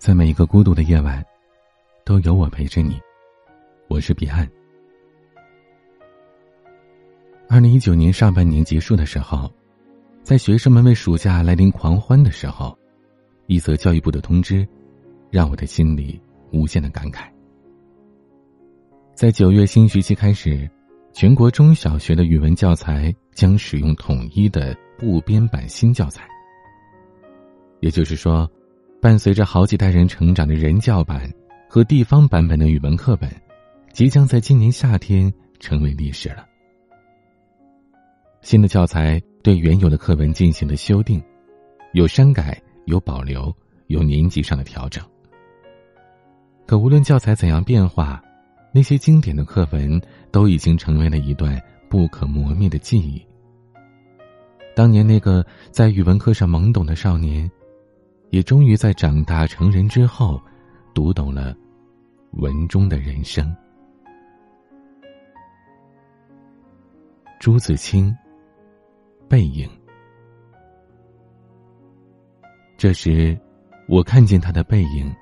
在每一个孤独的夜晚，都有我陪着你。我是彼岸。二零一九年上半年结束的时候，在学生们为暑假来临狂欢的时候，一则教育部的通知，让我的心里无限的感慨。在九月新学期开始，全国中小学的语文教材将使用统一的部编版新教材，也就是说。伴随着好几代人成长的人教版和地方版本的语文课本，即将在今年夏天成为历史了。新的教材对原有的课文进行了修订，有删改，有保留，有年级上的调整。可无论教材怎样变化，那些经典的课文都已经成为了一段不可磨灭的记忆。当年那个在语文课上懵懂的少年。也终于在长大成人之后，读懂了文中的人生。朱自清，背影。这时，我看见他的背影，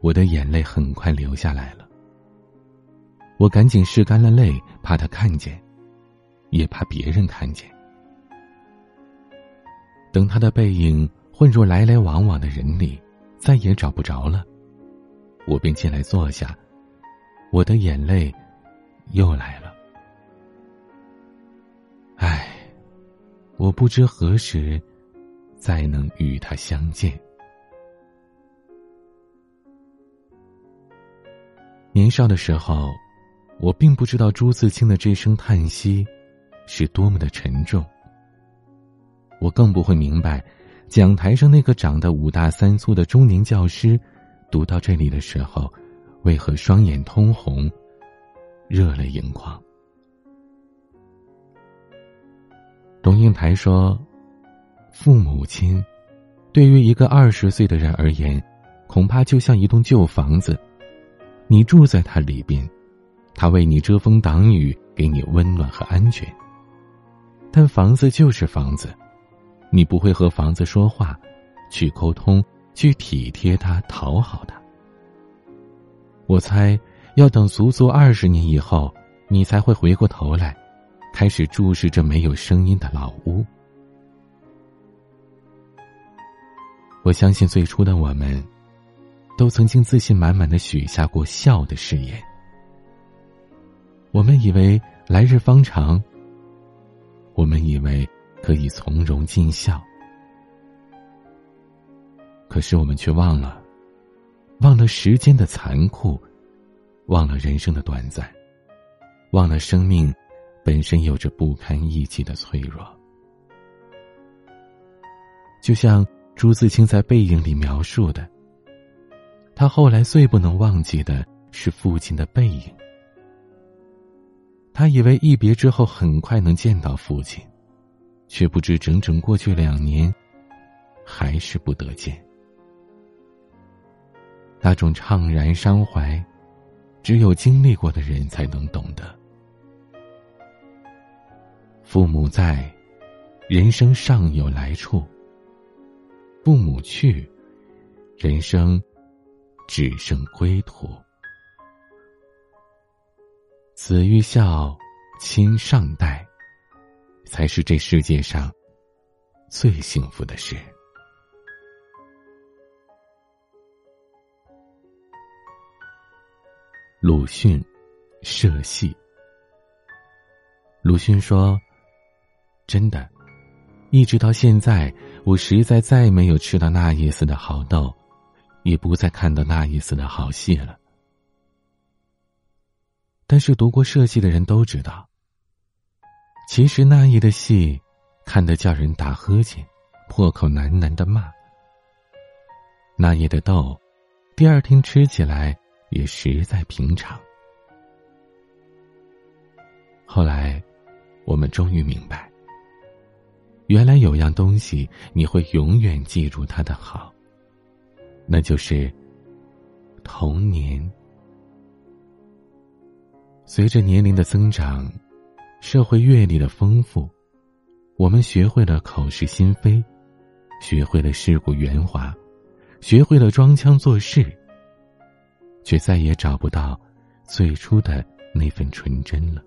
我的眼泪很快流下来了。我赶紧拭干了泪，怕他看见，也怕别人看见。等他的背影。混入来来往往的人里，再也找不着了。我便进来坐下，我的眼泪又来了。唉，我不知何时再能与他相见。年少的时候，我并不知道朱自清的这声叹息是多么的沉重，我更不会明白。讲台上那个长得五大三粗的中年教师，读到这里的时候，为何双眼通红，热泪盈眶？董应台说：“父母亲，对于一个二十岁的人而言，恐怕就像一栋旧房子，你住在它里边，它为你遮风挡雨，给你温暖和安全。但房子就是房子。”你不会和房子说话，去沟通，去体贴它，讨好它。我猜，要等足足二十年以后，你才会回过头来，开始注视这没有声音的老屋。我相信，最初的我们，都曾经自信满满的许下过笑的誓言。我们以为来日方长，我们以为。可以从容尽孝，可是我们却忘了，忘了时间的残酷，忘了人生的短暂，忘了生命本身有着不堪一击的脆弱。就像朱自清在《背影》里描述的，他后来最不能忘记的是父亲的背影。他以为一别之后很快能见到父亲。却不知整整过去两年，还是不得见。那种怅然伤怀，只有经历过的人才能懂得。父母在，人生尚有来处；父母去，人生只剩归途。子欲孝，亲尚待。才是这世界上最幸福的事。鲁迅社戏。鲁迅说：“真的，一直到现在，我实在再没有吃到那一丝的好豆，也不再看到那一丝的好戏了。但是读过社戏的人都知道。”其实那夜的戏，看得叫人打呵欠，破口喃喃的骂。那夜的豆，第二天吃起来也实在平常。后来，我们终于明白，原来有样东西你会永远记住它的好，那就是童年。随着年龄的增长。社会阅历的丰富，我们学会了口是心非，学会了世故圆滑，学会了装腔作势，却再也找不到最初的那份纯真了，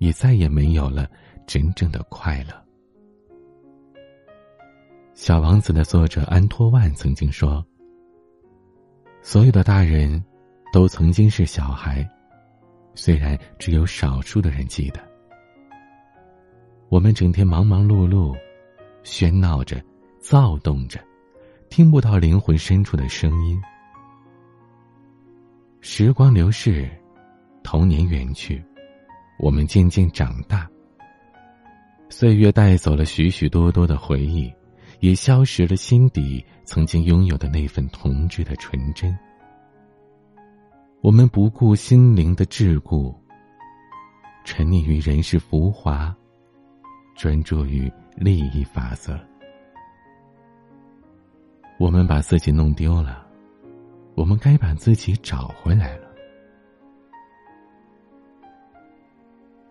也再也没有了真正的快乐。《小王子》的作者安托万曾经说：“所有的大人，都曾经是小孩，虽然只有少数的人记得。我们整天忙忙碌碌，喧闹着，躁动着，听不到灵魂深处的声音。时光流逝，童年远去，我们渐渐长大。岁月带走了许许多多的回忆。”也消失了心底曾经拥有的那份童稚的纯真。我们不顾心灵的桎梏，沉溺于人世浮华，专注于利益法则。我们把自己弄丢了，我们该把自己找回来了。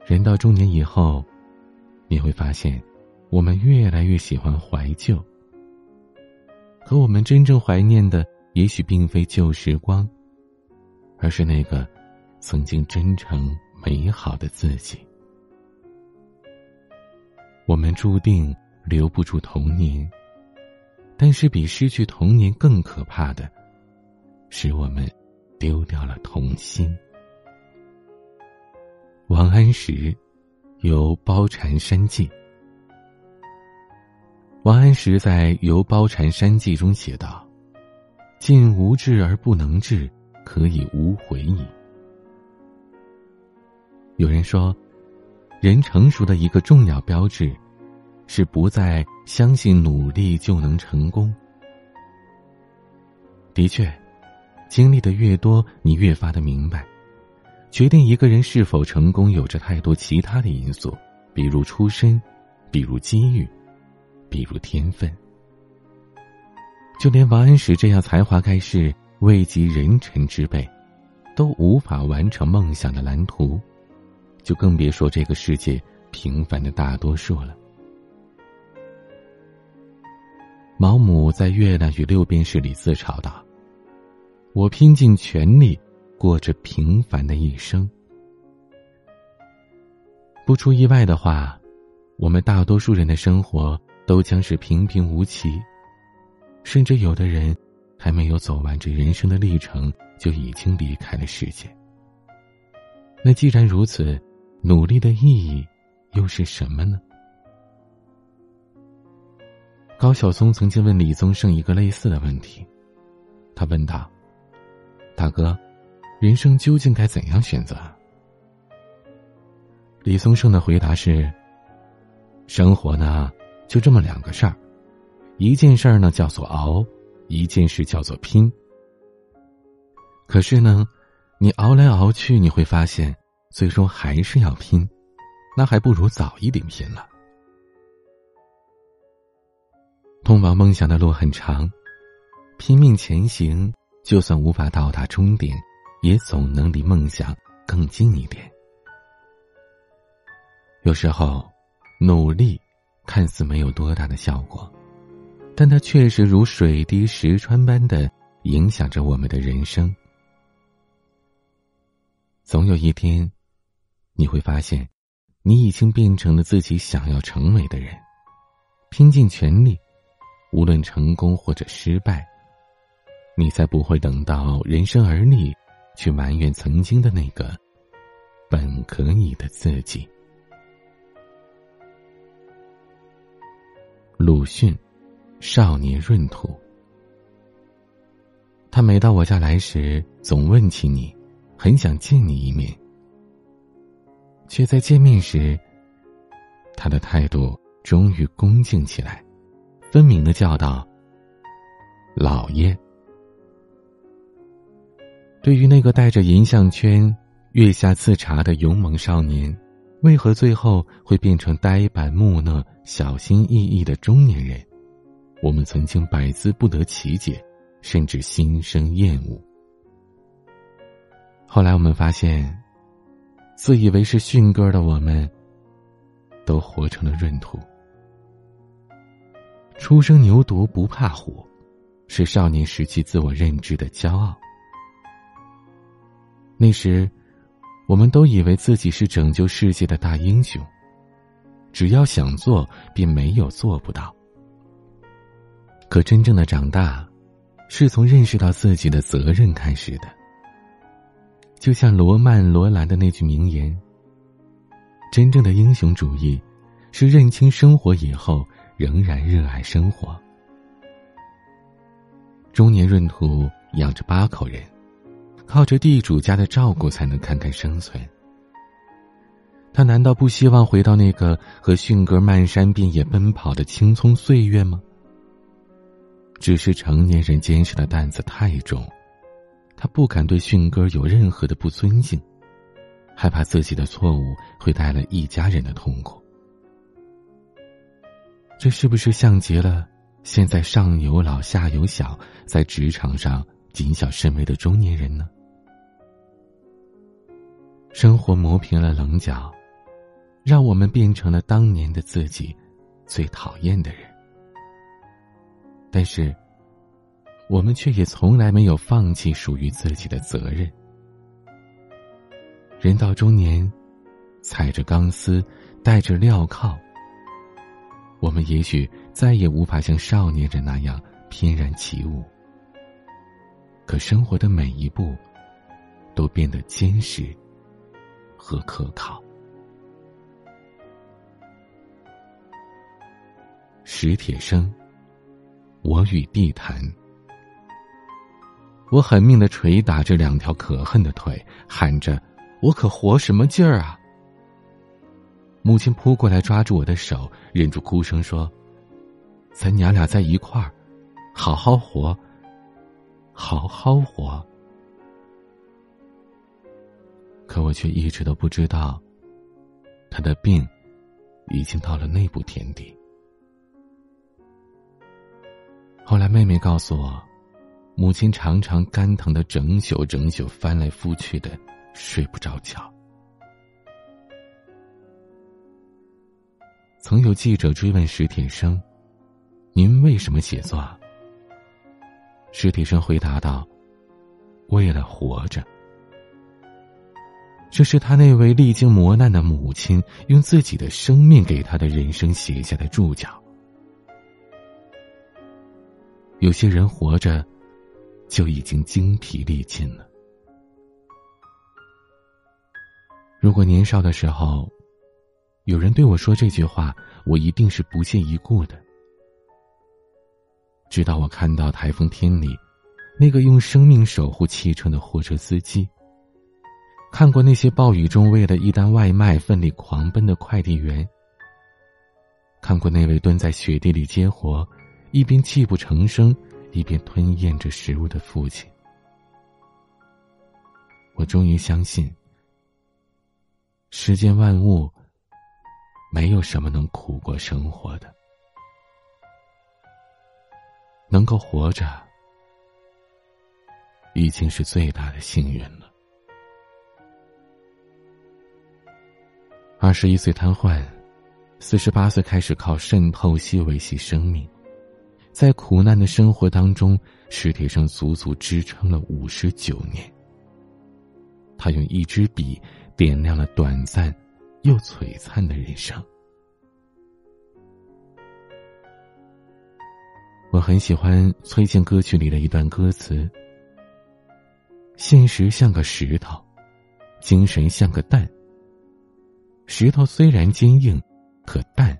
人到中年以后，你会发现。我们越来越喜欢怀旧，可我们真正怀念的，也许并非旧时光，而是那个曾经真诚美好的自己。我们注定留不住童年，但是比失去童年更可怕的，是我们丢掉了童心。王安石，有包禅山记。王安石在《游褒禅山记》中写道：“尽无志而不能志，可以无悔矣。”有人说，人成熟的一个重要标志，是不再相信努力就能成功。的确，经历的越多，你越发的明白，决定一个人是否成功，有着太多其他的因素，比如出身，比如机遇。比如天分，就连王安石这样才华盖世、位极人臣之辈，都无法完成梦想的蓝图，就更别说这个世界平凡的大多数了。毛姆在《月亮与六便士》里自嘲道：“我拼尽全力过着平凡的一生。”不出意外的话，我们大多数人的生活。都将是平平无奇，甚至有的人还没有走完这人生的历程，就已经离开了世界。那既然如此，努力的意义又是什么呢？高晓松曾经问李宗盛一个类似的问题，他问道：“大哥，人生究竟该怎样选择？”李宗盛的回答是：“生活呢？”就这么两个事儿，一件事儿呢叫做熬，一件事叫做拼。可是呢，你熬来熬去，你会发现，最终还是要拼，那还不如早一点拼了。通往梦想的路很长，拼命前行，就算无法到达终点，也总能离梦想更近一点。有时候，努力。看似没有多大的效果，但它确实如水滴石穿般的影响着我们的人生。总有一天，你会发现，你已经变成了自己想要成为的人，拼尽全力，无论成功或者失败，你才不会等到人生而立，去埋怨曾经的那个本可以的自己。鲁迅，少年闰土。他每到我家来时，总问起你，很想见你一面。却在见面时，他的态度终于恭敬起来，分明的叫道：“老爷。”对于那个带着银项圈、月下刺茶的勇猛少年。为何最后会变成呆板木讷、小心翼翼的中年人？我们曾经百思不得其解，甚至心生厌恶。后来我们发现，自以为是驯哥的我们，都活成了闰土。初生牛犊不怕虎，是少年时期自我认知的骄傲。那时，我们都以为自己是拯救世界的大英雄，只要想做，便没有做不到。可真正的长大，是从认识到自己的责任开始的。就像罗曼·罗兰的那句名言：“真正的英雄主义，是认清生活以后仍然热爱生活。”中年闰土养着八口人，靠着地主家的照顾才能堪堪生存。他难道不希望回到那个和迅哥漫山遍野奔跑的青葱岁月吗？只是成年人肩上的担子太重。他不敢对迅哥有任何的不尊敬，害怕自己的错误会带来一家人的痛苦。这是不是像极了现在上有老下有小，在职场上谨小慎微的中年人呢？生活磨平了棱角，让我们变成了当年的自己最讨厌的人。但是。我们却也从来没有放弃属于自己的责任。人到中年，踩着钢丝，戴着镣铐，我们也许再也无法像少年人那样翩然起舞。可生活的每一步，都变得坚实和可靠。史铁生，我与地坛。我狠命的捶打着两条可恨的腿，喊着：“我可活什么劲儿啊！”母亲扑过来抓住我的手，忍住哭声说：“咱娘俩在一块儿，好好活，好好活。”可我却一直都不知道，他的病已经到了那步田地。后来妹妹告诉我。母亲常常肝疼的整宿整宿翻来覆去的睡不着觉。曾有记者追问史铁生：“您为什么写作？”史铁生回答道：“为了活着。”这是他那位历经磨难的母亲用自己的生命给他的人生写下的注脚。有些人活着。就已经精疲力尽了。如果年少的时候，有人对我说这句话，我一定是不屑一顾的。直到我看到台风天里，那个用生命守护汽车的货车司机，看过那些暴雨中为了一单外卖奋力狂奔的快递员，看过那位蹲在雪地里接活，一边泣不成声。一边吞咽着食物的父亲，我终于相信，世间万物没有什么能苦过生活的，能够活着已经是最大的幸运了。二十一岁瘫痪，四十八岁开始靠肾透析维系生命。在苦难的生活当中，史铁生足足支撑了五十九年。他用一支笔点亮了短暂又璀璨的人生。我很喜欢崔健歌曲里的一段歌词：“现实像个石头，精神像个蛋。石头虽然坚硬，可蛋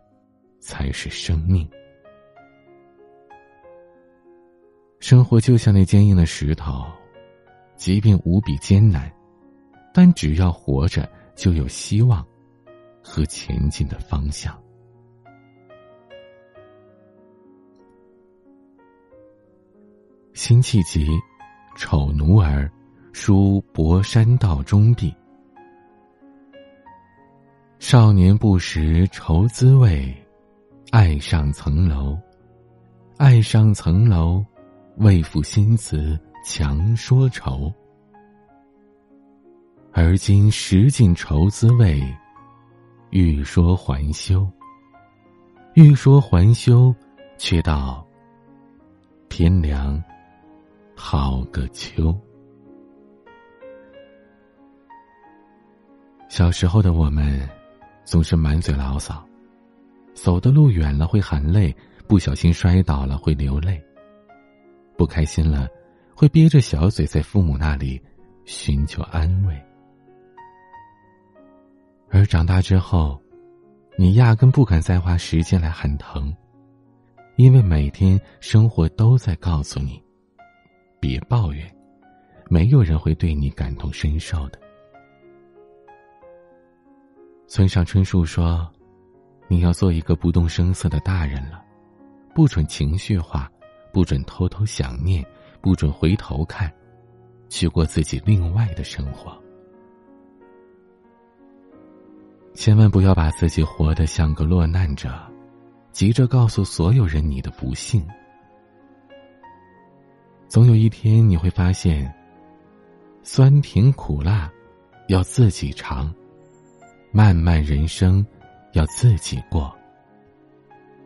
才是生命。”生活就像那坚硬的石头，即便无比艰难，但只要活着，就有希望和前进的方向。辛弃疾《丑奴儿》书博山道中壁，少年不识愁滋味，爱上层楼，爱上层楼。为赋新词强说愁，而今识尽愁滋味，欲说还休。欲说还休，却道天凉好个秋。小时候的我们，总是满嘴牢骚，走的路远了会喊累，不小心摔倒了会流泪，不开心了会憋着小嘴在父母那里寻求安慰。而长大之后，你压根不敢再花时间来喊疼。因为每天生活都在告诉你，别抱怨，没有人会对你感同身受的。村上春树说：“你要做一个不动声色的大人了，不准情绪化，不准偷偷想念，不准回头看，去过自己另外的生活。千万不要把自己活得像个落难者。”急着告诉所有人你的不幸，总有一天你会发现，酸甜苦辣要自己尝，漫漫人生要自己过。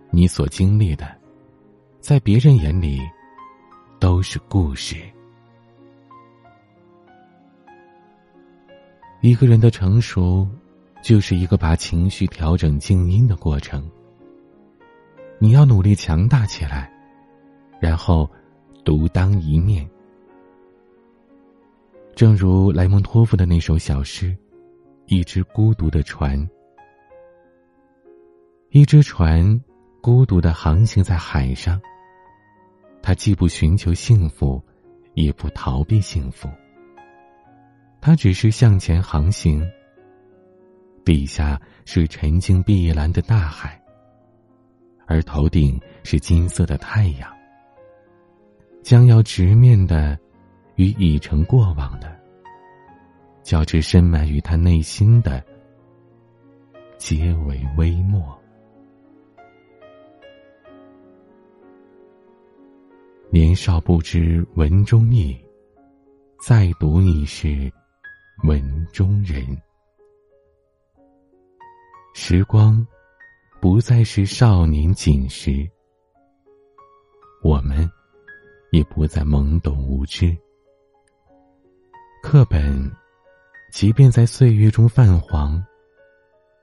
你所经历的，在别人眼里都是故事。一个人的成熟，就是一个把情绪调整静音的过程。你要努力强大起来，然后独当一面。正如莱蒙托夫的那首小诗《一只孤独的船》，一只船孤独的航行在海上，他既不寻求幸福，也不逃避幸福，他只是向前航行。底下是沉静碧蓝的大海。而头顶是金色的太阳，将要直面的，与已成过往的，较之深埋于他内心的，皆为微末。年少不知文中意，再读已是文中人。时光。不再是少年锦时，我们也不再懵懂无知。课本，即便在岁月中泛黄，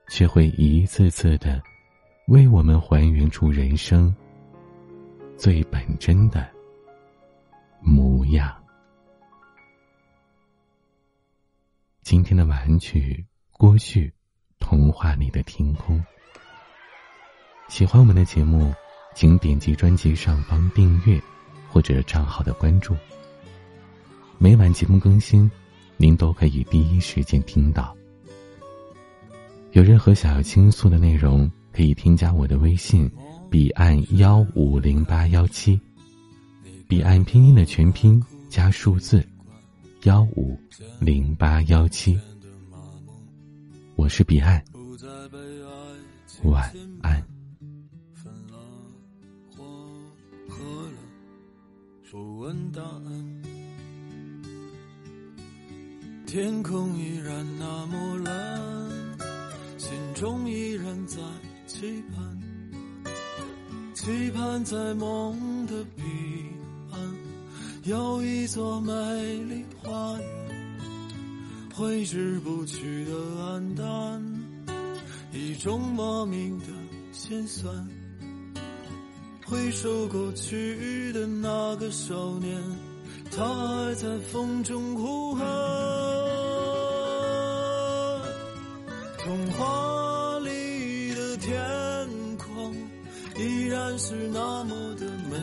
却会一次次的为我们还原出人生最本真的模样。今天的晚曲，郭旭，《童话里的天空》。喜欢我们的节目，请点击专辑上方订阅，或者账号的关注。每晚节目更新，您都可以第一时间听到。有任何想要倾诉的内容，可以添加我的微信：彼岸幺五零八幺七，彼岸拼音的全拼加数字幺五零八幺七。我是彼岸，晚安。不问答案，天空依然那么蓝，心中依然在期盼，期盼在梦的彼岸，有一座美丽花园，挥之不去的黯淡，一种莫名的心酸。回首过去的那个少年，他还在风中呼喊。童话里的天空依然是那么的美，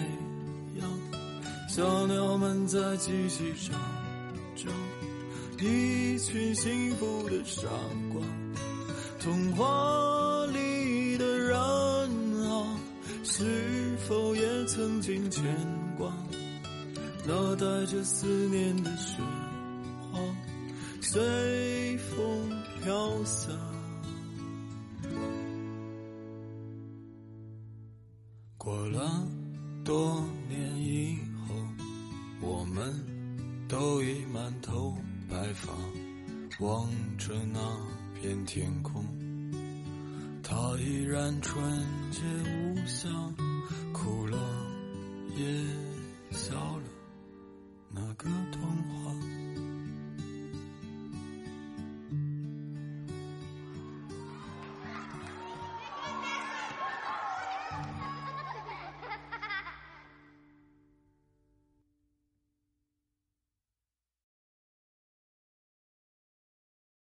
小鸟们在叽叽喳喳，一群幸福的傻瓜。童话里的人啊，是。否也曾经牵挂那带着思念的雪花，随风飘散。过了多年以后，我们都已满头白发，望着那片天空，它依然纯洁无瑕。苦乐。